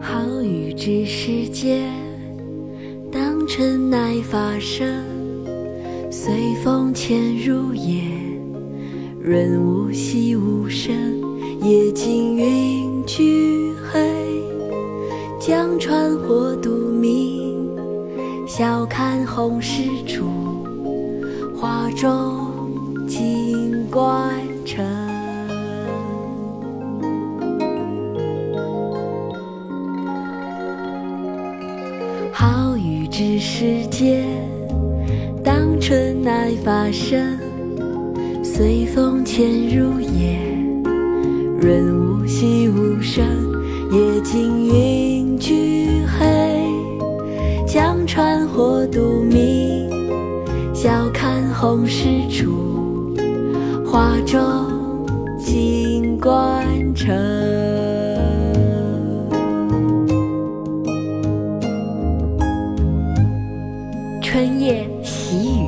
好雨知时节，当春乃发生。随风潜入夜，润物细无声。夜静云俱晓看红湿处，花重锦官城。好雨知时节，当春乃发生。随风潜入夜，润物细无声。夜静云俱，江船火独明。晓看红湿处，花重锦官城。《春夜喜雨》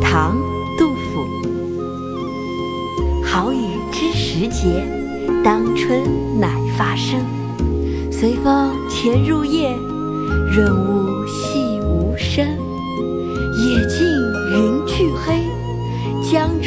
唐·杜甫。好雨知时节，当春乃发生。随风潜入夜，润物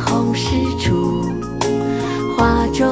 红湿处，花重。